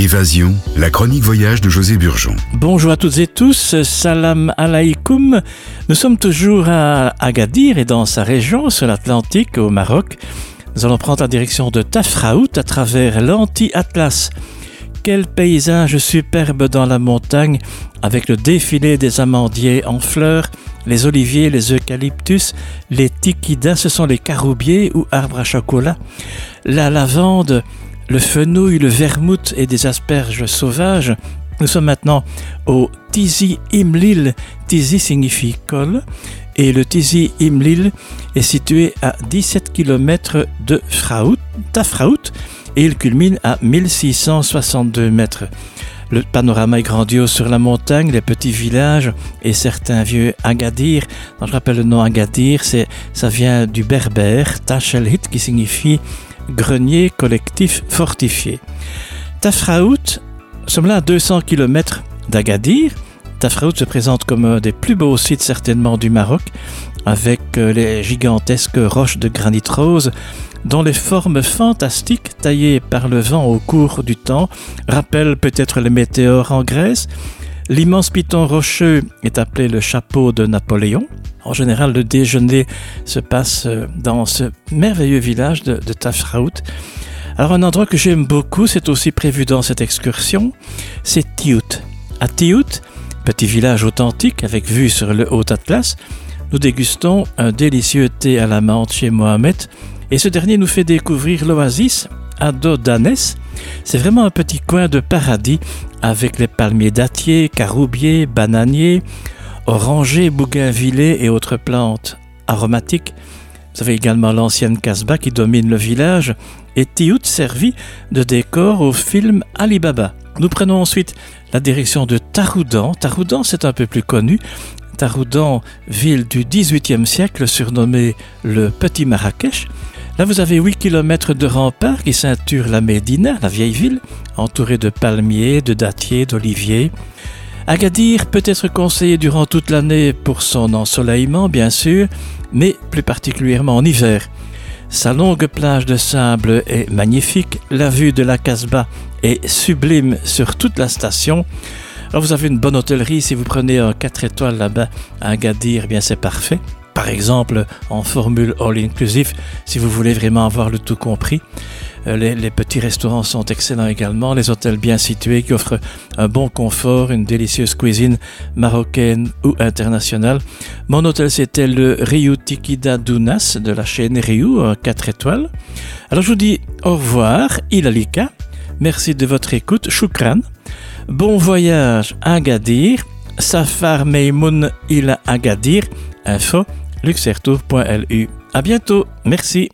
Évasion, la chronique voyage de José Burgeon. Bonjour à toutes et tous, salam alaikum. Nous sommes toujours à Agadir et dans sa région, sur l'Atlantique, au Maroc. Nous allons prendre la direction de Tafraout à travers l'anti-Atlas. Quel paysage superbe dans la montagne, avec le défilé des amandiers en fleurs, les oliviers, les eucalyptus, les tikidas, ce sont les caroubiers ou arbres à chocolat, la lavande, le fenouil, le vermouth et des asperges sauvages. Nous sommes maintenant au Tizi Imlil. Tizi signifie col et le Tizi Imlil est situé à 17 km de Fraout, Tafraout et il culmine à 1662 mètres. Le panorama est grandiose sur la montagne, les petits villages et certains vieux Agadir. je rappelle le nom Agadir, ça vient du berbère, Tachelhit, qui signifie grenier collectif fortifié. Tafraout, sommes là à 200 km d'Agadir. Tafraout se présente comme un des plus beaux sites certainement du Maroc, avec euh, les gigantesques roches de granit rose, dont les formes fantastiques taillées par le vent au cours du temps rappellent peut-être les météores en Grèce. L'immense piton rocheux est appelé le chapeau de Napoléon. En général, le déjeuner se passe euh, dans ce merveilleux village de, de Tafraout. Alors un endroit que j'aime beaucoup, c'est aussi prévu dans cette excursion, c'est Tiout. À Tiout, petit village authentique avec vue sur le Haut Atlas, nous dégustons un délicieux thé à la menthe chez Mohamed et ce dernier nous fait découvrir l'oasis Adodanes. C'est vraiment un petit coin de paradis avec les palmiers dattiers, caroubiers, bananiers, orangers, bougainvillés et autres plantes aromatiques. Vous avez également l'ancienne Casbah qui domine le village et Tiout servi de décor au film Alibaba. Nous prenons ensuite la direction de Taroudan. Taroudan, c'est un peu plus connu. Taroudan, ville du XVIIIe siècle surnommée le Petit Marrakech. Là, vous avez 8 km de remparts qui ceinturent la Médina, la vieille ville, entourée de palmiers, de dattiers, d'oliviers. Agadir peut être conseillé durant toute l'année pour son ensoleillement, bien sûr, mais plus particulièrement en hiver. Sa longue plage de sable est magnifique, la vue de la Casbah est sublime sur toute la station. Alors vous avez une bonne hôtellerie, si vous prenez un 4 étoiles là-bas à Agadir, bien c'est parfait. Par exemple, en formule all-inclusive, si vous voulez vraiment avoir le tout compris. Euh, les, petits restaurants sont excellents également, les hôtels bien situés qui offrent un bon confort, une délicieuse cuisine marocaine ou internationale. Mon hôtel c'était le Riu Tikida Dunas de la chaîne Riu, 4 étoiles. Alors je vous dis au revoir, Ilalika. Merci de votre écoute, Shukran. Bon voyage à Agadir. Safar Meymoun Ila Agadir. Info luxertour.lu. À bientôt. Merci.